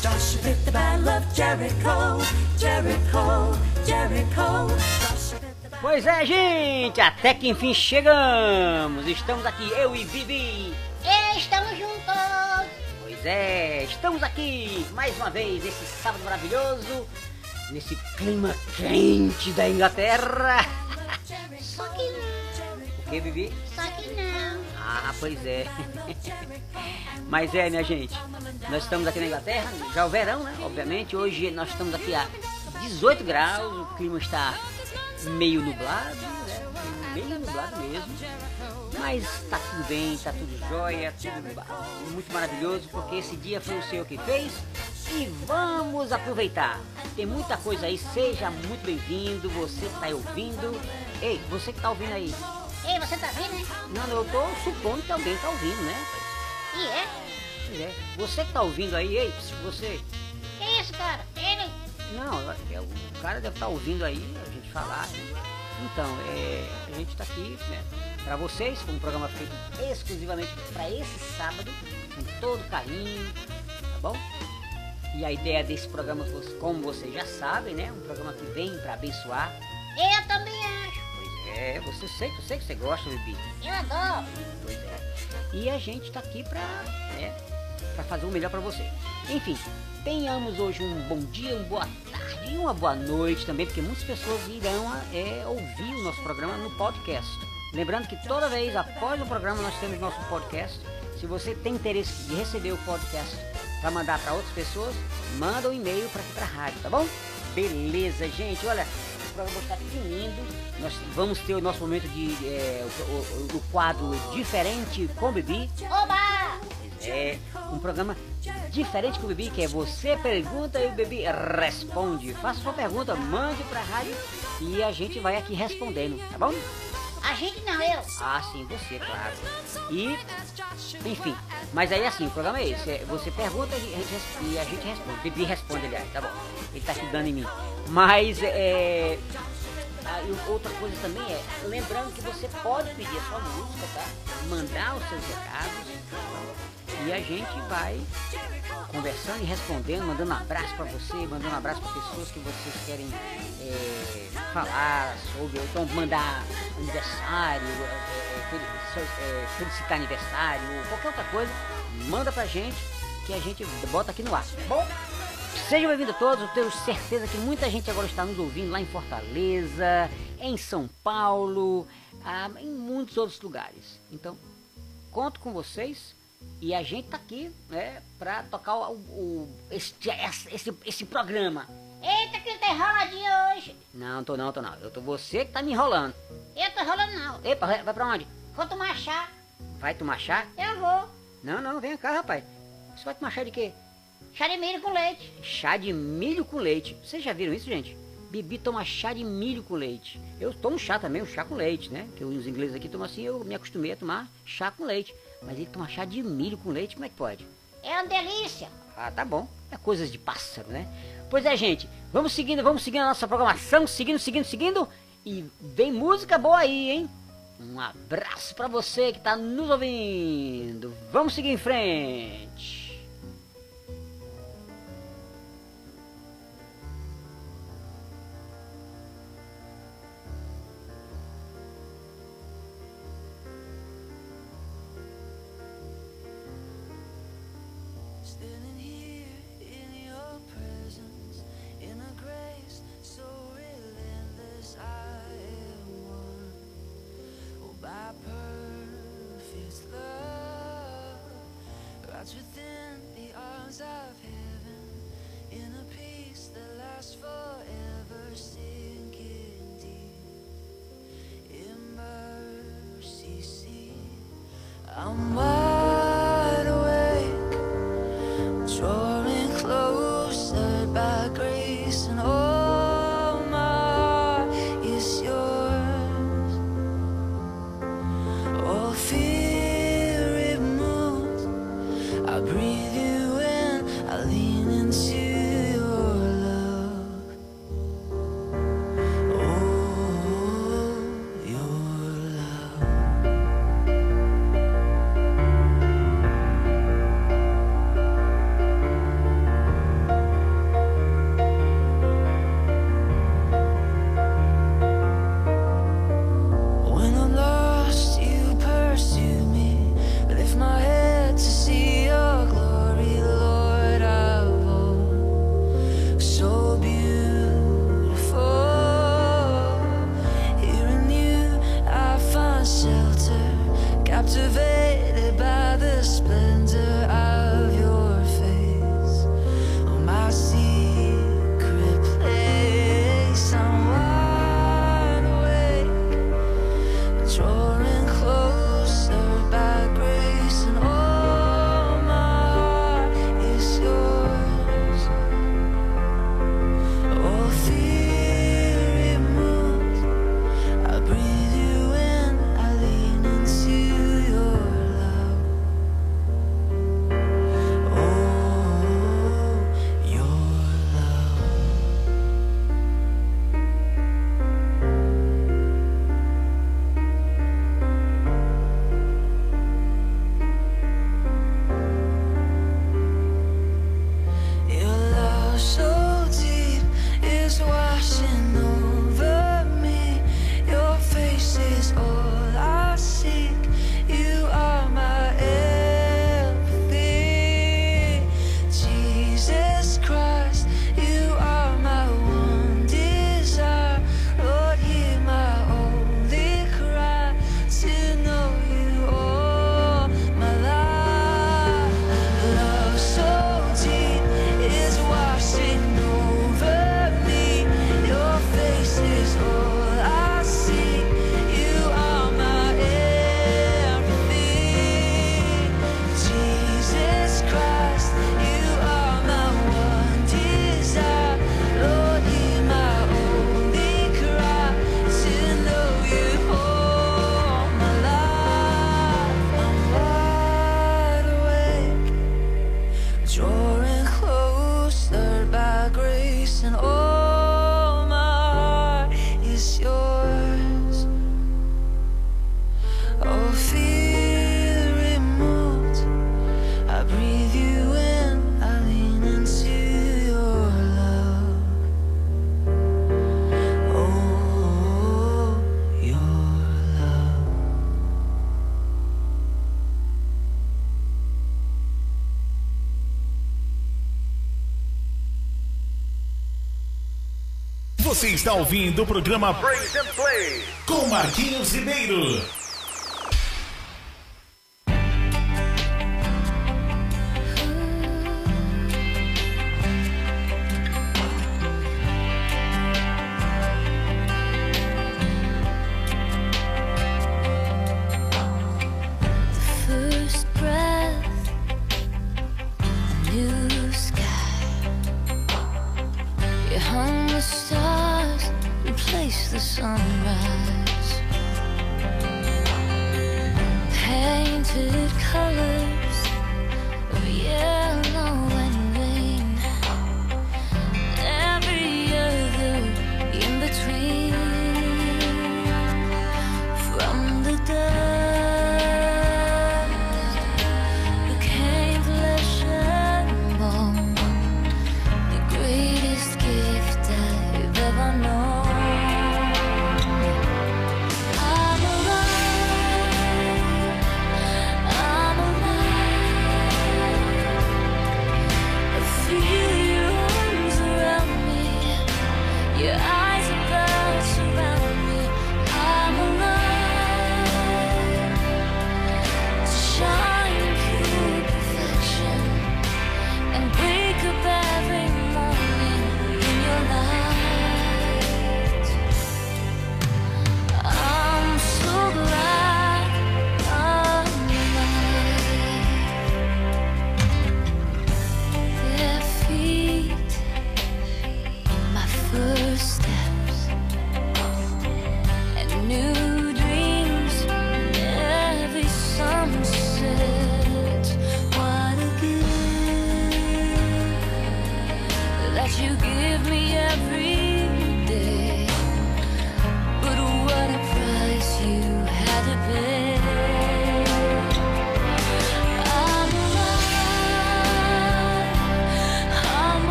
Joshua at the battle of Jericho, Jericho, Jericho. Pois é, gente, até que enfim chegamos. Estamos aqui, eu e Vivi. Estamos juntos! Pois é, estamos aqui mais uma vez esse sábado maravilhoso, nesse clima quente da Inglaterra. Só que não, O que, Vivi? só que não. Ah, pois é. Mas é, minha gente, nós estamos aqui na Inglaterra, já é o verão, né? Obviamente, hoje nós estamos aqui a 18 graus, o clima está meio nublado, né? Meio nublado mesmo. Mas tá tudo bem, tá tudo jóia, tudo muito maravilhoso, porque esse dia foi o Senhor que fez e vamos aproveitar. Tem muita coisa aí, seja muito bem-vindo, você que tá ouvindo. Ei, você que tá ouvindo aí, Ei, você tá vendo, né? não, eu tô supondo que alguém tá ouvindo, né? E é? Pois é. Você que tá ouvindo aí, ei, você. Que isso, cara? Ele... Não, é, o cara deve estar ouvindo aí a gente falar. né? Então, é, a gente tá aqui, né? Pra vocês, com um programa feito exclusivamente para esse sábado, com todo carinho, tá bom? E a ideia desse programa, como vocês já sabem, né? Um programa que vem para abençoar. Eu também acho. É, você sei, eu sei que você gosta, Bibi. Eu adoro. Pois é. E a gente tá aqui pra, né, pra fazer o melhor pra você. Enfim, tenhamos hoje um bom dia, uma boa tarde e uma boa noite também, porque muitas pessoas irão é, ouvir o nosso programa no podcast. Lembrando que toda vez após o programa nós temos nosso podcast. Se você tem interesse de receber o podcast para mandar para outras pessoas, manda um e-mail para aqui para a rádio, tá bom? Beleza, gente. Olha, o programa está lindo. Nós vamos ter o nosso momento de é, o, o- o quadro diferente com o Bibi. Oba! É um programa diferente com o Bibi, que é você pergunta e o Bibi responde. Faça sua pergunta, mande pra rádio e a gente vai aqui respondendo, tá bom? A gente não, eu. Ah, sim, você, claro. E, enfim, mas aí assim, o programa é esse. é Você pergunta e a gente, e a gente responde. O Bibi responde, aliás, tá bom. Ele tá se dando em mim. Mas, é... ah, e outra coisa também é, lembrando que você pode pedir a sua música, tá? Mandar os seus recados. E a gente vai conversando e respondendo, mandando um abraço pra você, mandando um abraço pra pessoas que vocês querem é, falar sobre, ou então mandar aniversário, fel- é, felicitar aniversário, qualquer outra coisa, manda pra gente que a gente bota aqui no ar, tá bom? Sejam bem-vindos a todos, eu tenho certeza que muita gente agora está nos ouvindo lá em Fortaleza, em São Paulo, ah, em muitos outros lugares. Então, conto com vocês e a gente tá aqui, né, pra tocar o, o- este, esse, esse programa. Eita, que tá enroladinho hoje. Não, tô não, tô não. Eu tô você que tá me enrolando. Eu tô enrolando não. Epa, vai vai pra onde? Vou tomar chá. Vai tomar chá? Eu vou. Não, não, vem cá, rapaz. Você vai tomar chá de quê? Chá de milho com leite. Chá de milho com leite. Vocês já viram isso, gente? Bibi toma chá de milho com leite. Eu tomo chá também, um chá com leite, né? Que os ingleses aqui tomam assim, eu me acostumei a tomar chá com leite. Mas ele toma chá de milho com leite, como é que pode? É uma delícia. Ah, tá bom. É coisas de pássaro, né? Pois é, gente. Vamos seguindo, vamos seguindo a nossa programação, seguindo, seguindo, seguindo. E vem música boa aí, hein? Um abraço pra você que tá nos ouvindo. Vamos seguir em frente. Você está ouvindo o programa Brains and Play com Marquinhos Ribeiro.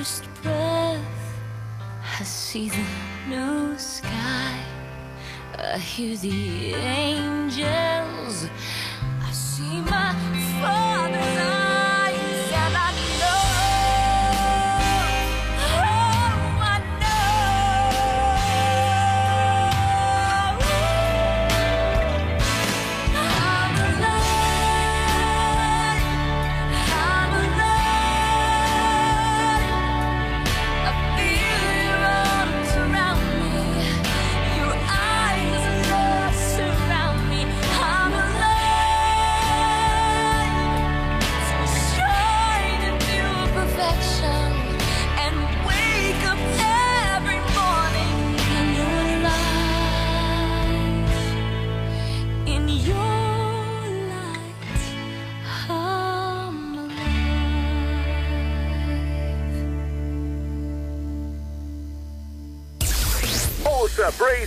first breath I see the new sky. I hear the angels. I see my father's eyes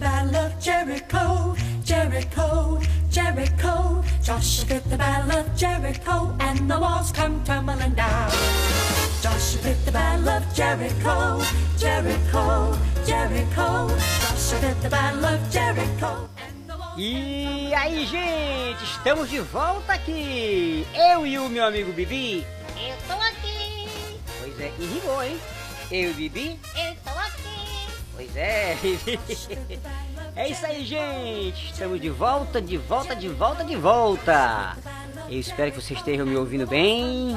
The Battle of Jericho, Jericho, Jericho. Joshua at the Battle of Jericho, and the walls come tumbling down. Joshua at the Battle of Jericho, Jericho, Jericho. Joshua at the Battle of Jericho. and the walls- E aí, gente, estamos de volta aqui. Eu e o meu amigo Bibi. Eu tô aqui, Pois é, e rimou, hein? Eu e Bibi. É. É isso aí, gente. Estamos de volta, de volta, de volta, de volta. Eu espero que vocês estejam me ouvindo bem.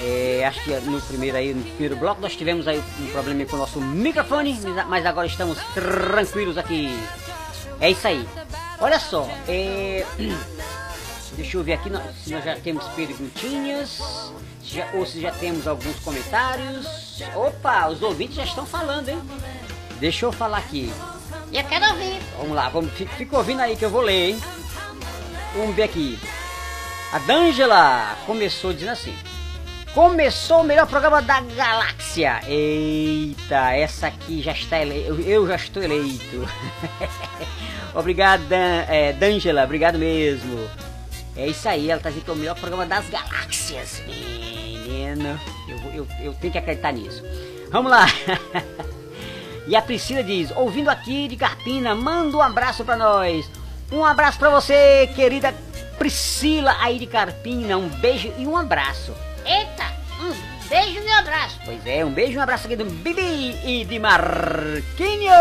É, acho que no primeiro aí, no primeiro bloco, nós tivemos aí um problema com o nosso microfone, mas agora estamos tranquilos aqui. É isso aí. Olha só, é, deixa eu ver aqui se nós já temos perguntinhas, já- ou se já temos alguns comentários. Opa, os ouvintes já estão falando, hein? Deixa eu falar aqui. Eu quero ouvir. Vamos lá, vamos, fica, fica ouvindo aí que eu vou ler, hein? Vamos ver aqui. A D'Angela começou dizendo assim: Começou o melhor programa da galáxia. Eita, essa aqui já está eleita. Eu, eu já estou eleito. obrigado, Dan, é, D'Angela, obrigado mesmo. É isso aí, ela tá dizendo que é o melhor programa das galáxias. Menino, eu, eu, eu tenho que acreditar nisso. Vamos lá. E a Priscila diz: ouvindo aqui de Carpina, manda um abraço pra nós. Um abraço pra você, querida Priscila aí de Carpina. Um beijo e um abraço. Eita, um beijo e um abraço. Pois é, um beijo e um abraço aqui do Bibi e de Marquinhos.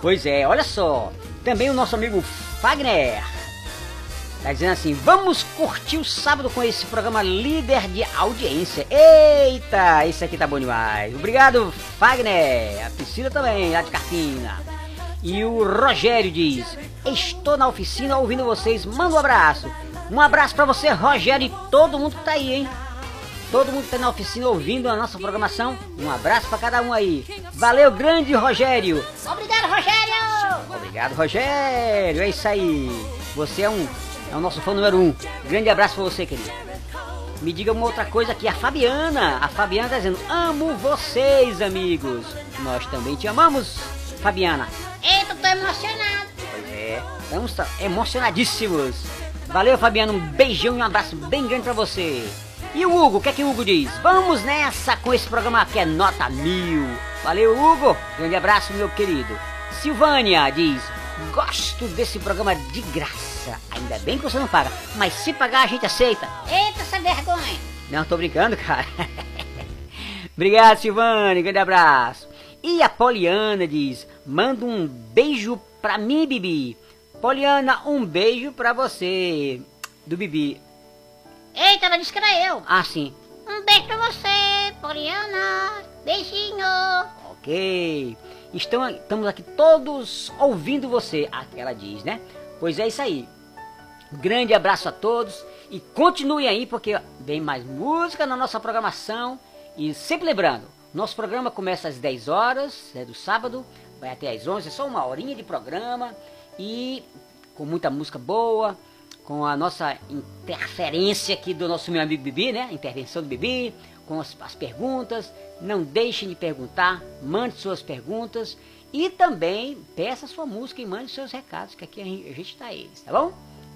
Pois é, olha só. Também o nosso amigo Fagner. Tá dizendo assim, vamos curtir o sábado com esse programa líder de audiência. Eita, isso aqui tá bom demais. Obrigado, Fagner. A Priscila também, lá de Carpina. E o Rogério diz, estou na oficina ouvindo vocês, manda um abraço. Um abraço pra você, Rogério, e todo mundo que tá aí, hein? Todo mundo que tá na oficina ouvindo a nossa programação. Um abraço pra cada um aí. Valeu, grande Rogério. Obrigado, Rogério. Obrigado, Rogério. É isso aí. Você é um é o nosso fã número um. Grande abraço pra você, querido. Me diga uma outra coisa aqui, a Fabiana. A Fabiana tá dizendo: Amo vocês, amigos. Nós também te amamos, Fabiana. Eita, tô emocionado. Pois é, estamos emocionadíssimos. Valeu, Fabiana. Um beijão e um abraço bem grande pra você. E o Hugo, o que é que o Hugo diz? Vamos nessa com esse programa que é nota mil. Valeu, Hugo. Grande abraço, meu querido. Silvânia diz: Gosto desse programa de graça. Ainda bem que você não paga, mas se pagar a gente aceita. Eita, essa vergonha. Não, tô brincando, cara. Obrigado, Silvane. Grande abraço. E a Poliana diz: manda um beijo pra mim, Bibi. Poliana, um beijo pra você. Do Bibi. Eita, ela disse que era eu. Ah, sim. Um beijo pra você, Poliana. Beijinho. Ok. Estão, estamos aqui todos ouvindo você. Ela diz, né? Pois é isso aí. Grande abraço a todos e continue aí porque vem mais música na nossa programação. E sempre lembrando, nosso programa começa às 10 horas, é do sábado, vai até às 11, é só uma horinha de programa e com muita música boa, com a nossa interferência aqui do nosso meu amigo Bibi, né? Intervenção do Bibi, com as, as perguntas. Não deixem de perguntar, mande suas perguntas e também peça sua música e mande seus recados, que aqui a gente, a gente tá eles, tá bom?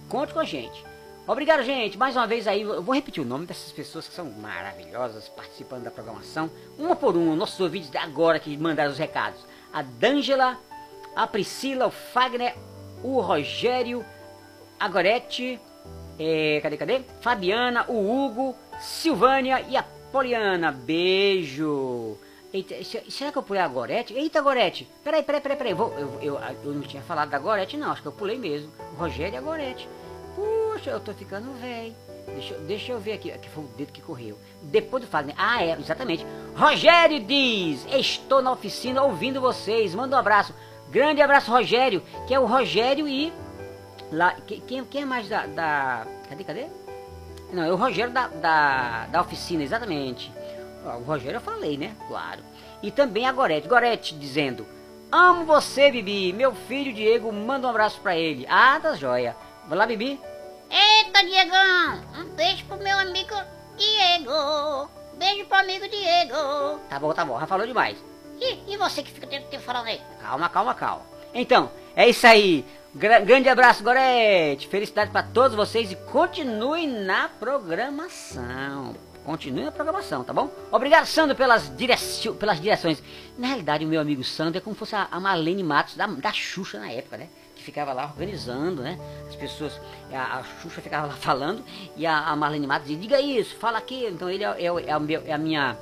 Conte com a gente. Obrigado, gente. Mais uma vez aí, eu vou repetir o nome dessas pessoas que são maravilhosas participando da programação. Uma por uma, nossos ouvintes agora que mandaram os recados. A D'Angela, a Priscila, o Fagner, o Rogério, a Gorete, é, cadê, cadê? Fabiana, o Hugo, Silvânia e a Poliana. Beijo. Eita, se- será que eu pulei a Gorete? Eita, Gorete. Peraí, peraí, peraí, peraí. Vou, eu, eu, eu não tinha falado da Gorete, não. Acho que eu pulei mesmo. Rogério e a Gorete. Puxa, eu tô ficando velho. Deixa, deixa eu ver aqui. Aqui foi o dedo que correu. Depois do Fagner. Ah, é, exatamente. Rogério diz: Estou na oficina ouvindo vocês. Manda um abraço. Grande abraço, Rogério. Que é o Rogério e. Lá, que- quem, quem é mais da, da. Cadê, cadê? Não, é o Rogério da, da, da oficina, exatamente. O Rogério eu falei, né? Claro. E também a Gorete. Gorete dizendo: Amo você, Bibi. Meu filho Diego, manda um abraço pra ele. Ah, tá joia. Vai lá, Bibi. Eita, Diegão. Um beijo pro meu amigo Diego. Beijo pro amigo Diego. Tá bom, tá bom, já falou demais. E, e você que fica o tempo falando aí? Calma, calma, calma. Então, é isso aí. Gra- grande abraço, Gorete. Felicidade pra todos vocês e continue na programação. Continue na programação, tá bom? Obrigado, Sandro, pelas, direci pelas direções. Na realidade, o meu amigo Sandro é como se fosse a, a Marlene Matos da, da Xuxa na época, né? Que ficava lá organizando, né? As pessoas, a, a Xuxa ficava lá falando e a, a Marlene Matos dizia, diga isso, fala aquilo. Então ele é, é, é meu, é a minha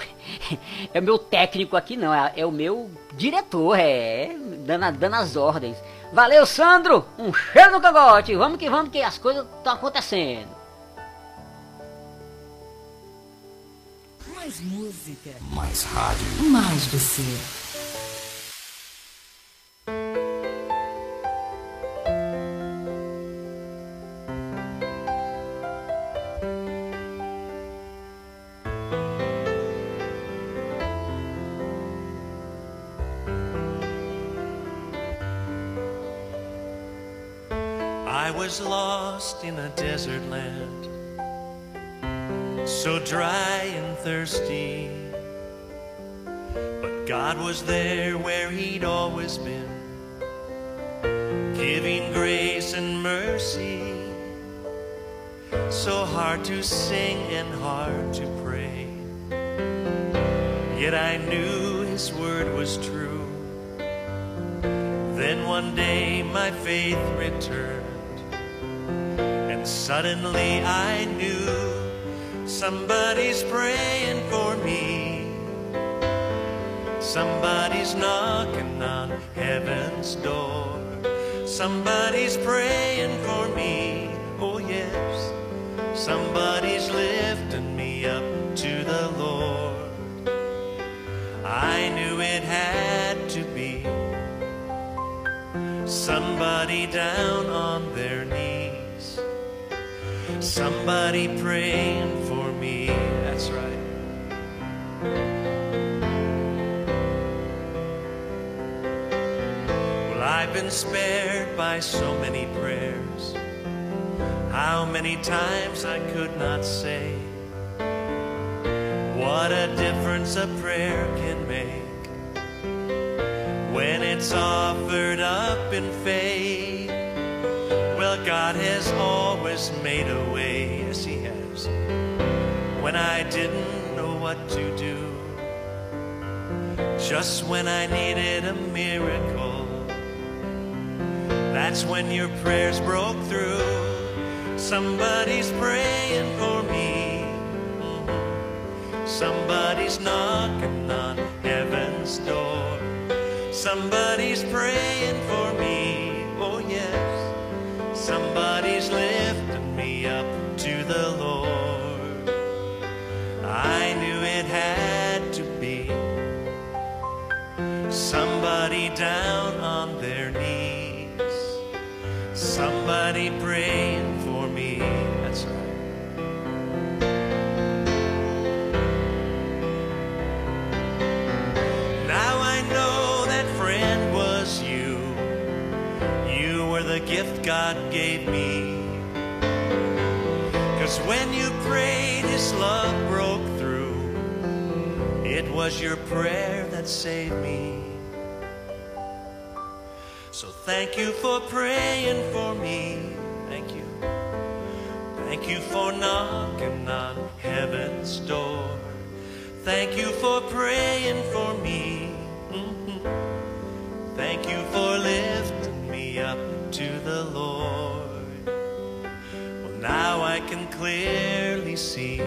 é o meu técnico aqui, não. É, é o meu diretor, é. Dando, a- dando as ordens. Valeu, Sandro! Um cheiro no cangote! Vamos que vamos, que as coisas estão acontecendo. Mais música, Mais rádio. mais você. I was lost in a desert land, so dry and thirsty. But God was there where He'd always been, giving grace and mercy. So hard to sing and hard to pray. Yet I knew His word was true. Then one day my faith returned, and suddenly I knew somebody's praying for me. Somebody's knocking on heaven's door. Somebody's praying for me. Oh, yes. Somebody's lifting me up to the Lord. I knew it had to be somebody down on their knees. Somebody praying Well, I've been spared by so many prayers. How many times I could not say what a difference a prayer can make when it's offered up in faith. Well, God has always made a way, yes, He has. When I didn't what to do, just when I needed a miracle, that's when your prayers broke through. Somebody's praying for me. Somebody's knocking on heaven's door. Somebody's praying down on their knees. Somebody praying for me. That's right. Now I know that friend was you. You were the gift God gave me. Cause when you prayed, His love broke through. It was your prayer that saved me. Thank you for praying for me. Thank you. Thank you for knocking on heaven's door. Thank you for praying for me. Mhm. Thank you for lifting me up to the Lord. Well, now I can clearly see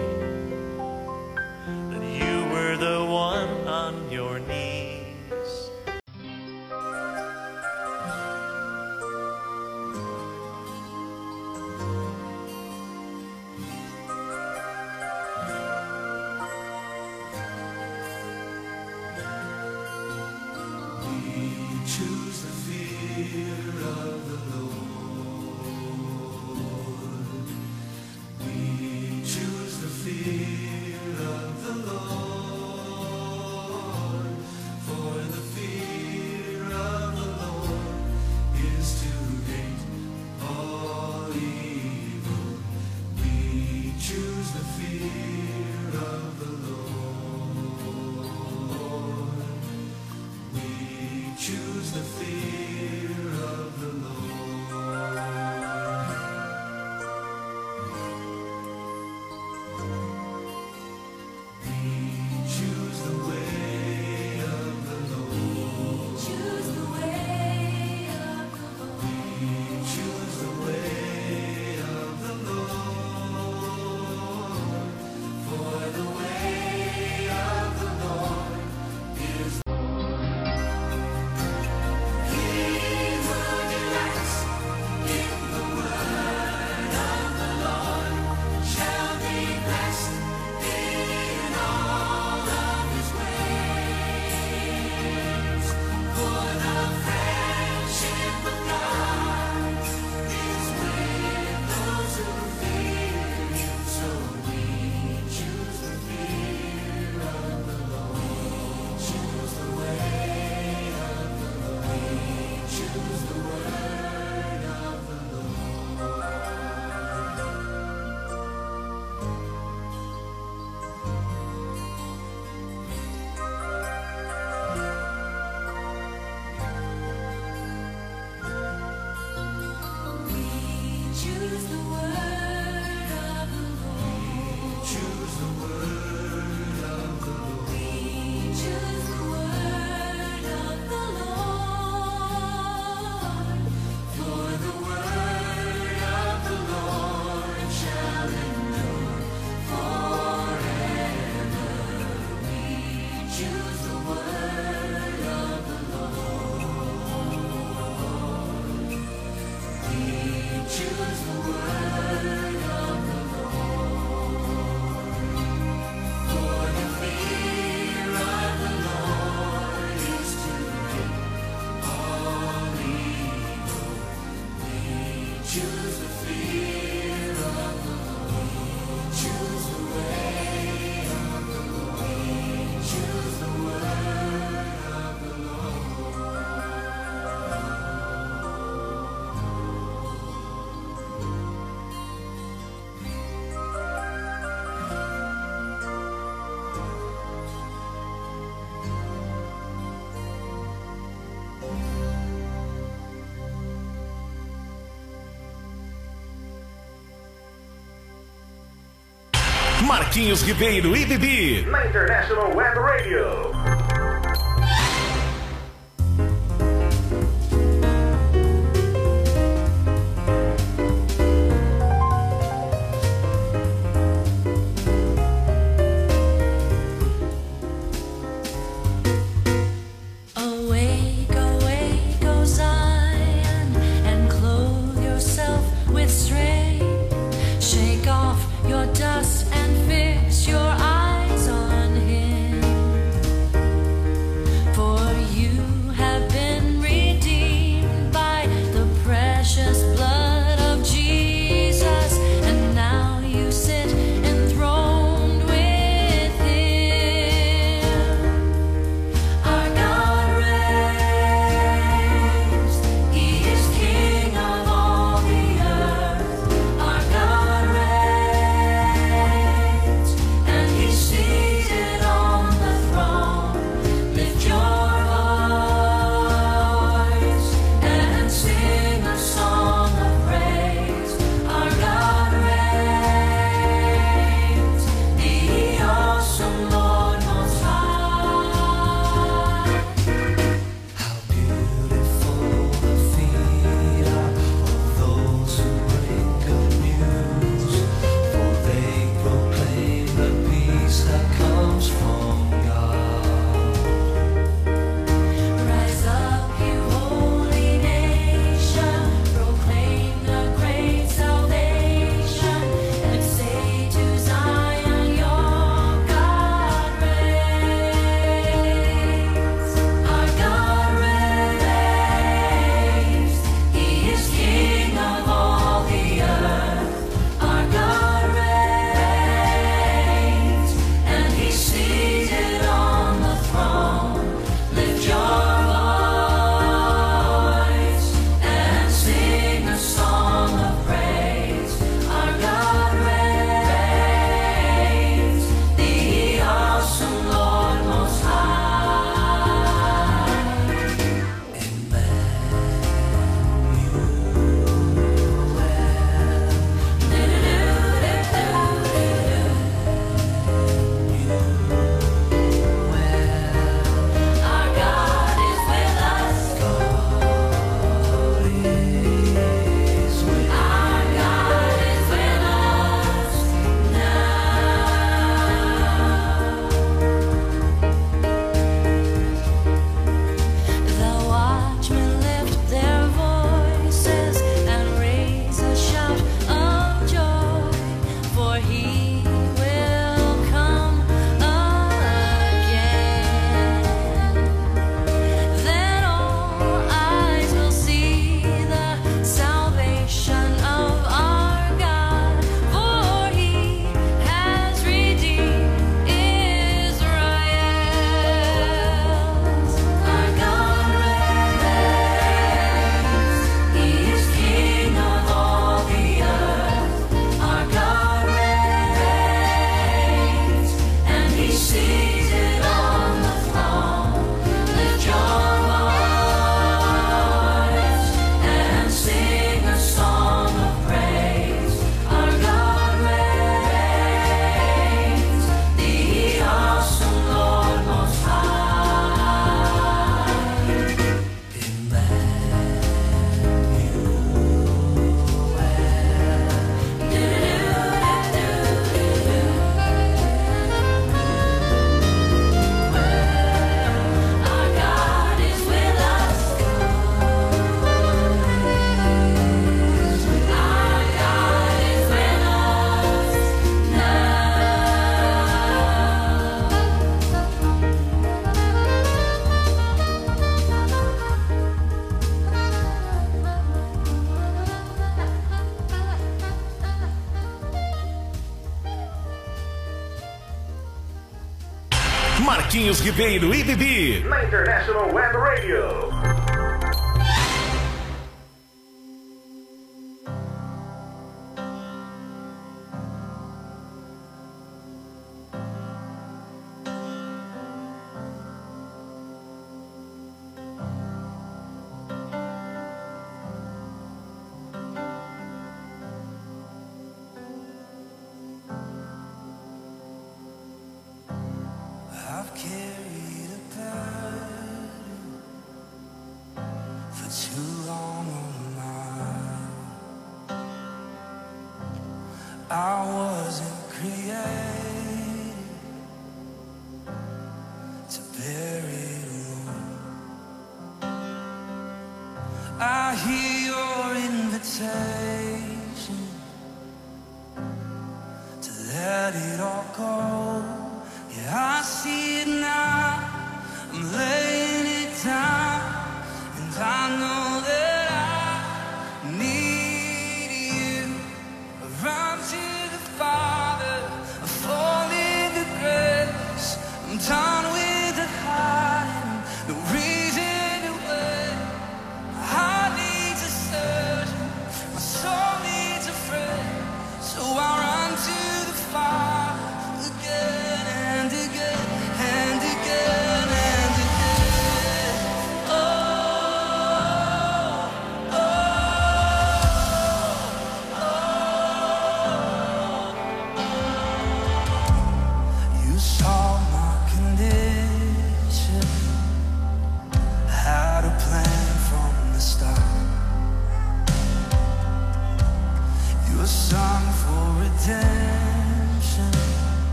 Marquinhos Ribeiro e Bibi. Na International Web Radio. Ribeiro e Bibi. Na International Web Radio.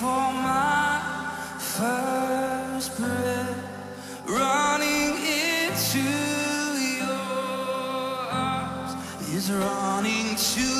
for my first breath, running into your arms is running to.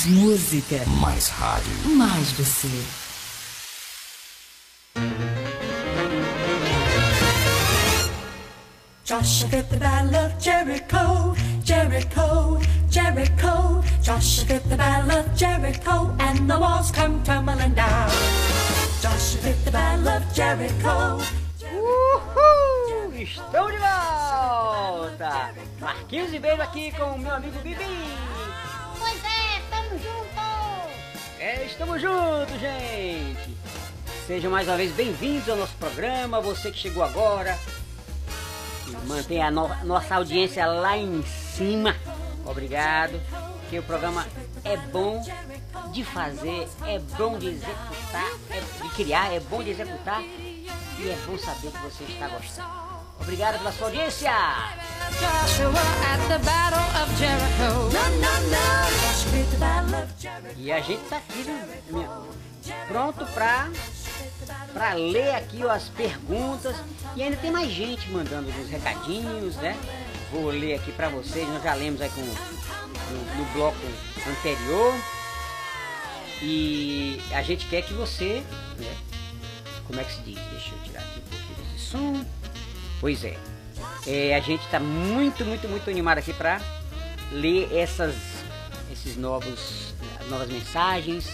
Mais música, Mais rádio. mais você. Joshua fit the battle of Jericho, Jericho, Jericho. Joshua fit the battle of Jericho, and the walls come tumbling down. Joshua fit the battle of Jericho. Uhul! Estou de volta! Marquinhos Ribeiro aqui com o meu amigo Bibi. Estamos juntos, gente! Sejam mais uma vez bem-vindos ao nosso programa, você que chegou agora. Mantém a no- nossa audiência lá em cima. Obrigado. Que o programa é bom de fazer, é bom de executar, é de criar, é bom de executar e é bom saber que você está gostando. Obrigado pela sua audiência! E a gente tá aqui né, pronto pra, pra ler aqui ó, as perguntas. E ainda tem mais gente mandando uns recadinhos, né? Vou ler aqui pra vocês, nós já lemos aí com, no, no bloco anterior. E a gente quer que você, né? Como é que se diz? Deixa eu tirar aqui um pouquinho desse som. Pois é. É, a gente tá muito, muito, muito animado aqui pra ler essas, esses novos, novas mensagens,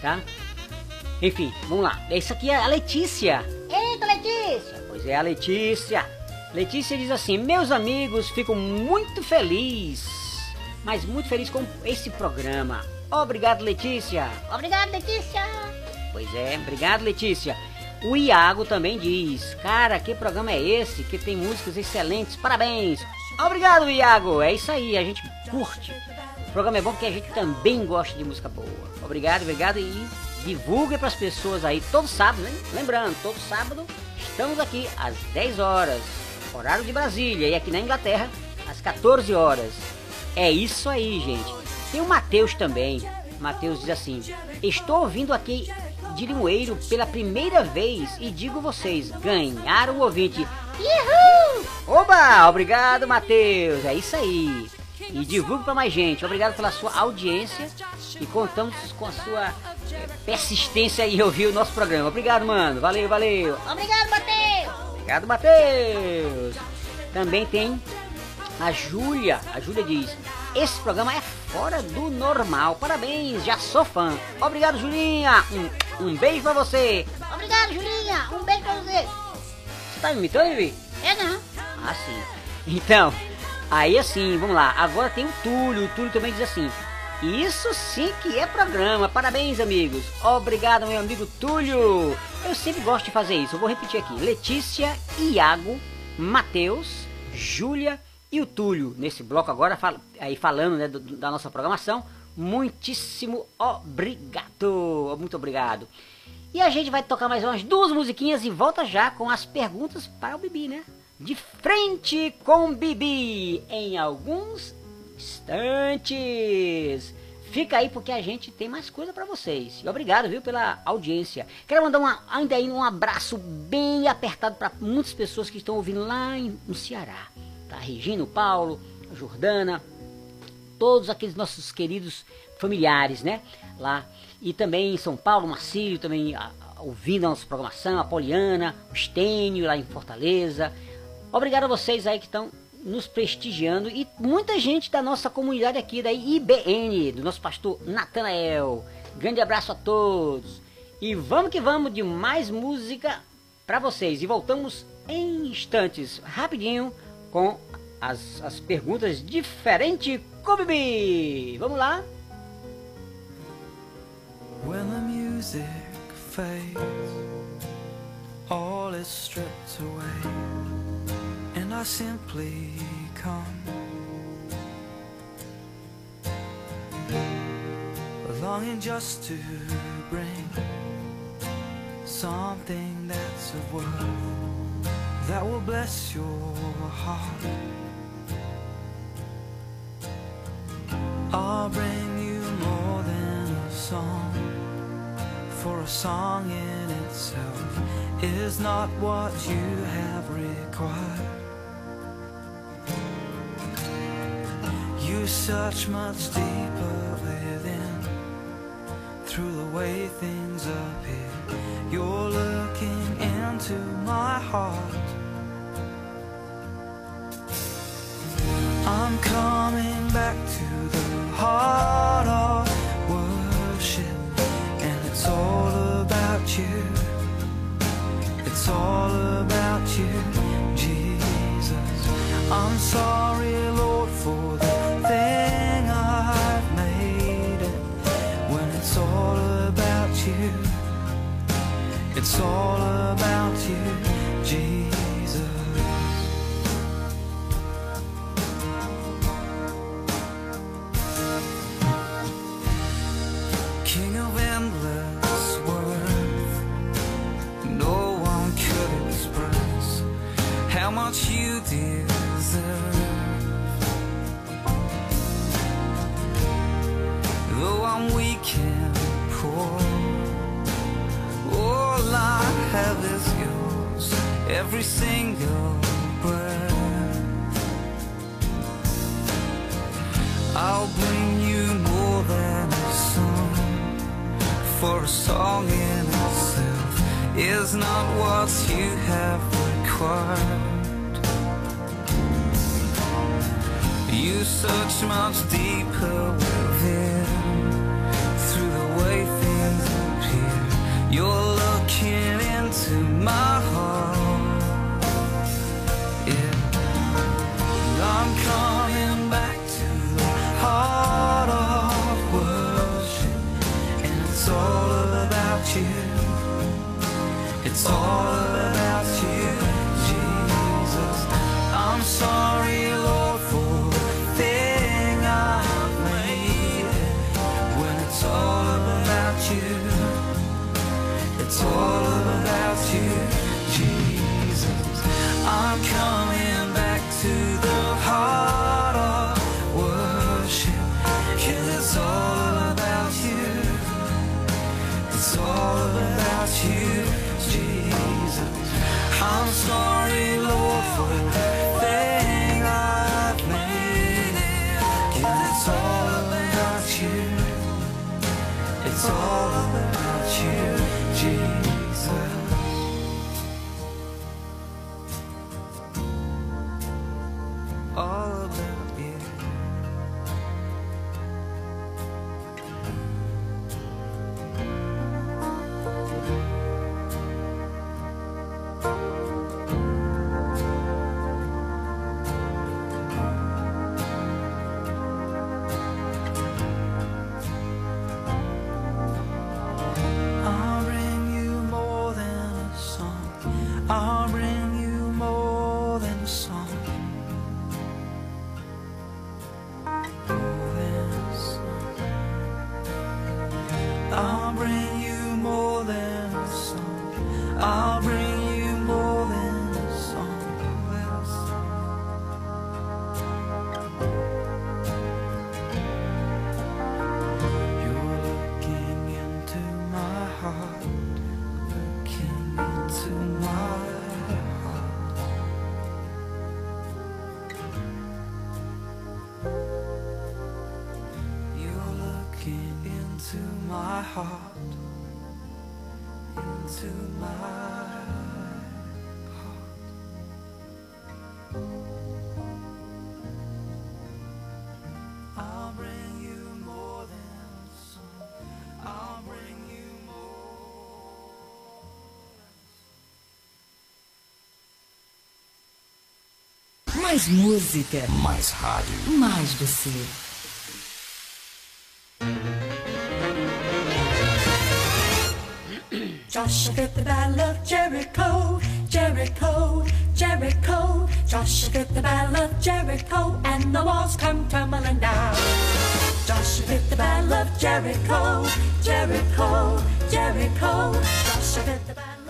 tá? Enfim, vamos lá. Isso aqui é a Letícia. Eita, Letícia! Pois é, a Letícia. Letícia diz assim: Meus amigos, fico muito feliz, mas muito feliz com esse programa. Obrigado, Letícia. Obrigado, Letícia! Pois é, obrigado, Letícia. O Iago também diz: Cara, que programa é esse? Que tem músicas excelentes, parabéns. Obrigado, Iago. É isso aí, a gente curte. O programa é bom porque a gente também gosta de música boa. Obrigado, obrigado e divulgue para as pessoas aí todo sábado? Lembrando, todo sábado estamos aqui às 10 horas, horário de Brasília, e aqui na Inglaterra às 14 horas. É isso aí, gente. Tem o Matheus também. Matheus diz assim: Estou ouvindo aqui de Limoeiro pela primeira vez e digo vocês, ganharam o ouvinte. Uhul! Oba! Obrigado, Matheus. É isso aí. E divulgue para mais gente. Obrigado pela sua audiência e contamos com a sua eh, persistência em ouvir o nosso programa. Obrigado, mano. Valeu, valeu. Obrigado, Matheus! Obrigado, Matheus. Também tem a Júlia. A Júlia diz: Esse programa é fora do normal. Parabéns, já sou fã. Obrigado, Julinha. Um, um beijo pra você. Obrigado, Julinha! Um beijo pra você! Você tá me imitando, Vivi? É não? Ah, sim. Então, aí assim, vamos lá. Agora tem o Túlio. O Túlio também diz assim: Isso sim que é programa. Parabéns, amigos. Obrigado, meu amigo Túlio. Eu sempre gosto de fazer isso. Eu vou repetir aqui: Letícia, Iago, Matheus, Júlia e o Túlio. Nesse bloco agora, fal- aí falando né, do- da nossa programação. Muitíssimo obrigado. Muito obrigado. E a gente vai tocar mais umas duas musiquinhas e volta já com as perguntas para o Bibi, né? De frente com Bibi em alguns instantes. Fica aí porque a gente tem mais coisa para vocês. E obrigado, viu, pela audiência. Quero mandar uma, ainda aí um abraço bem apertado para muitas pessoas que estão ouvindo lá em- no Ceará. Tá? Regina, Paulo, Jordana, todos aqueles nossos queridos familiares, né? Lá. E também em São Paulo, Marcílio, também a- a- ouvindo a nossa programação, a Poliana, o Estênio lá em Fortaleza. Obrigado a vocês aí que estão nos prestigiando e muita gente da nossa comunidade aqui, da IBN, do nosso pastor Natanael. Grande abraço a todos. E vamos que vamos de mais música para vocês. E voltamos em instantes, rapidinho, com as, as perguntas diferentes com Bibi. Vamos lá? When the music fades, all is stripped away, I simply come. Longing just to bring something that's of worth that will bless your heart. I'll bring you more than a song, for a song in itself is not what you have required. Search much deeper within through the way things appear. You're looking into my heart. I'm coming back to the heart of worship, and it's all about you. It's all about you, Jesus. I'm sorry, every single breath. I'll bring you more than a song, for a song in itself is not what you have required. You search much deeper within, through the way things appear. You're bring you more. Mais música, Mais rádio. mais você. Joshua the battle of Jericho, Jericho, Jericho. Joshua the battle of Jericho, and the walls come tumbling down. Joshua the battle of Jericho, Jericho, Jericho.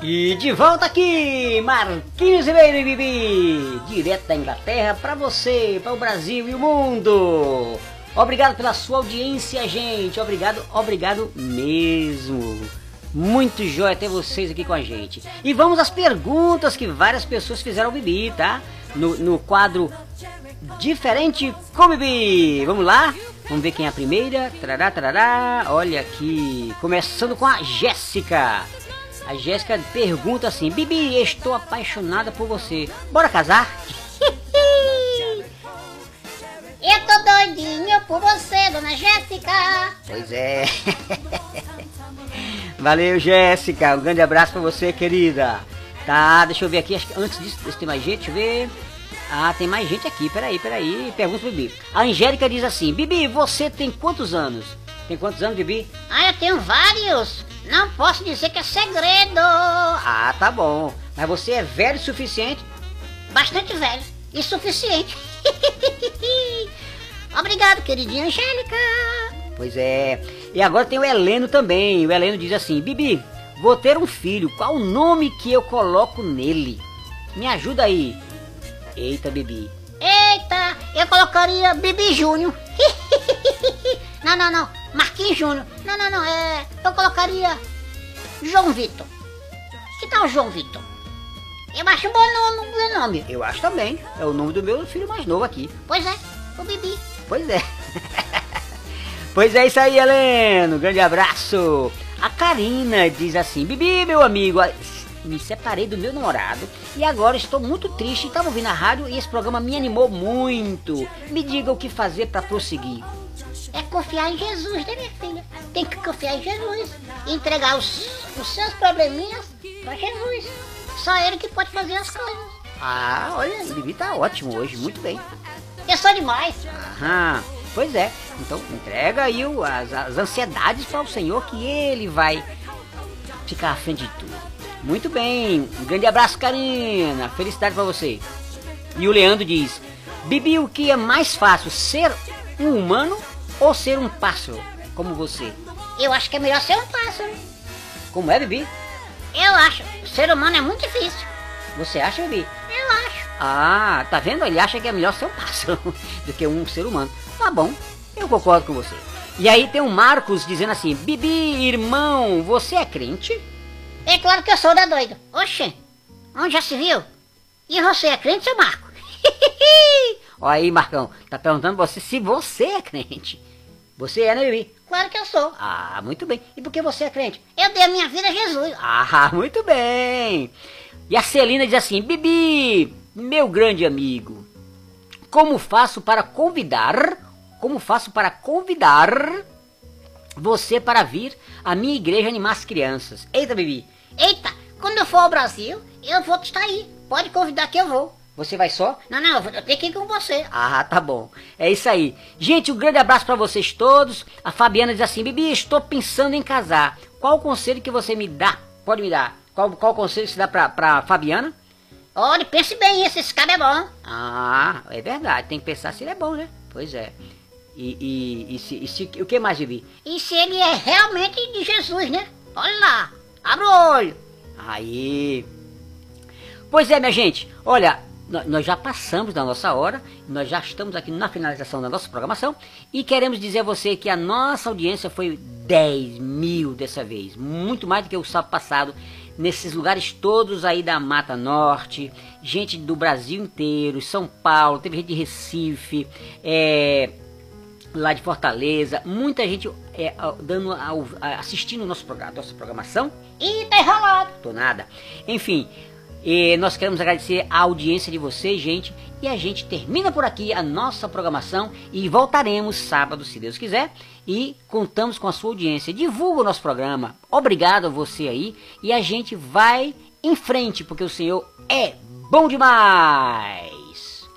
E de volta aqui, Marquinhos Ribeiro e Bibi, direto da Inglaterra para você, para o Brasil e o mundo. Obrigado pela sua audiência, gente. Obrigado, obrigado mesmo. Muito jóia ter vocês aqui com a gente. E vamos às perguntas que várias pessoas fizeram ao Bibi, tá? No, no quadro Diferente com Bibi. Vamos lá? Vamos ver quem é a primeira. Tarará, tarará. Olha aqui. Começando com a Jéssica. A Jéssica pergunta assim: Bibi, estou apaixonada por você. Bora casar? Eu tô doidinho por você, dona Jéssica. Pois é. Valeu, Jéssica. Um grande abraço pra você, querida. Tá, deixa eu ver aqui. Antes disso, ter mais gente, deixa eu ver. Ah, tem mais gente aqui. Peraí, peraí. Pergunta pro Bibi. A Angélica diz assim: Bibi, você tem quantos anos? Tem quantos anos, Bibi? Ah, eu tenho vários. Não posso dizer que é segredo. Ah, tá bom. Mas você é velho o suficiente? Bastante velho e suficiente. Obrigado, queridinha Angélica. Pois é. E agora tem o Heleno também. O Heleno diz assim: Bibi, vou ter um filho. Qual o nome que eu coloco nele? Me ajuda aí. Eita, Bibi. Eita, eu colocaria Bibi Júnior. não, não, não. Marquinhos Júnior. Não, não, não. É, eu colocaria João Vitor. Que tal João Vitor? Eu acho um bom nome, meu nome. Eu acho também. É o nome do meu filho mais novo aqui. Pois é, o Bibi. Pois é. pois é isso aí, Heleno. Grande abraço. A Karina diz assim: Bibi, meu amigo, me separei do meu namorado e agora estou muito triste. Estava ouvindo a rádio e esse programa me animou muito. Me diga o que fazer para prosseguir. É confiar em Jesus, né, minha filha? Tem que confiar em Jesus. Entregar os, os seus probleminhas para Jesus. Só ele que pode fazer as coisas. Ah, olha, o Bibi tá ótimo hoje, muito bem. Eu sou demais. Aham, pois é. Então entrega aí as, as ansiedades para o Senhor que Ele vai ficar à frente de tudo. Muito bem, um grande abraço, Karina. Felicidade para você. E o Leandro diz: Bibi, o que é mais fácil, ser um humano ou ser um pássaro como você? Eu acho que é melhor ser um pássaro. Como é, Bibi? Eu acho. Ser humano é muito difícil. Você acha, Bibi? Eu acho. Ah, tá vendo? Ele acha que é melhor ser um pássaro do que um ser humano. Tá bom, eu concordo com você. E aí tem o Marcos dizendo assim: Bibi, irmão, você é crente? É claro que eu sou da doida. Oxê, onde já se viu? E você é crente, seu Marco? Olha aí, Marcão, tá perguntando você se você é crente. Você é, né, Bibi? Claro que eu sou. Ah, muito bem. E por que você é crente? Eu dei a minha vida a Jesus. Ah, muito bem. E a Celina diz assim: Bibi, meu grande amigo, como faço para convidar, como faço para convidar você para vir à minha igreja animar as crianças? Eita, Bibi, Eita, quando eu for ao Brasil, eu vou estar aí. Pode convidar que eu vou. você vai só? Não, não, eu tenho que ir com você. Ah, tá bom. É isso aí. Gente, um grande abraço para vocês todos. A Fabiana diz assim: Bibi, estou pensando em casar. Qual o conselho que você me dá? Pode me dar? Qual, qual o conselho que você dá pra, pra Fabiana? Olha, pense bem, esse esse cara é bom. Ah, é verdade. Tem que pensar se ele é bom, né? Pois é. E, e, e, se, e se- o que mais, Vivi? E se ele é realmente de Jesus, né? Olha lá, abre o olho. Aí. Pois é, minha gente. Olha, nó- nós já passamos da nossa hora. Nós já estamos aqui na finalização da nossa programação. E queremos dizer a você que a nossa audiência foi 10 mil dessa vez. Muito mais do que o sábado passado. Nesses lugares todos aí da Mata Norte. Gente do Brasil inteiro. São Paulo. Teve gente de Recife. É, lá de Fortaleza, muita gente é, dando assistindo o nosso programa, nossa programação. Ih, tá enrolado. Tô nada. Enfim, eh, nós queremos agradecer a audiência de vocês, gente, e a gente termina por aqui a nossa programação e voltaremos sábado, se Deus quiser, e contamos com a sua audiência. Divulga o nosso programa. Obrigado a você aí e a gente vai em frente, porque o Senhor é bom demais.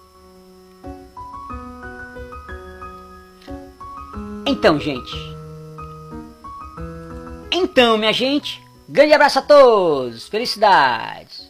Então, gente. Então, minha gente, grande abraço a todos. Felicidades.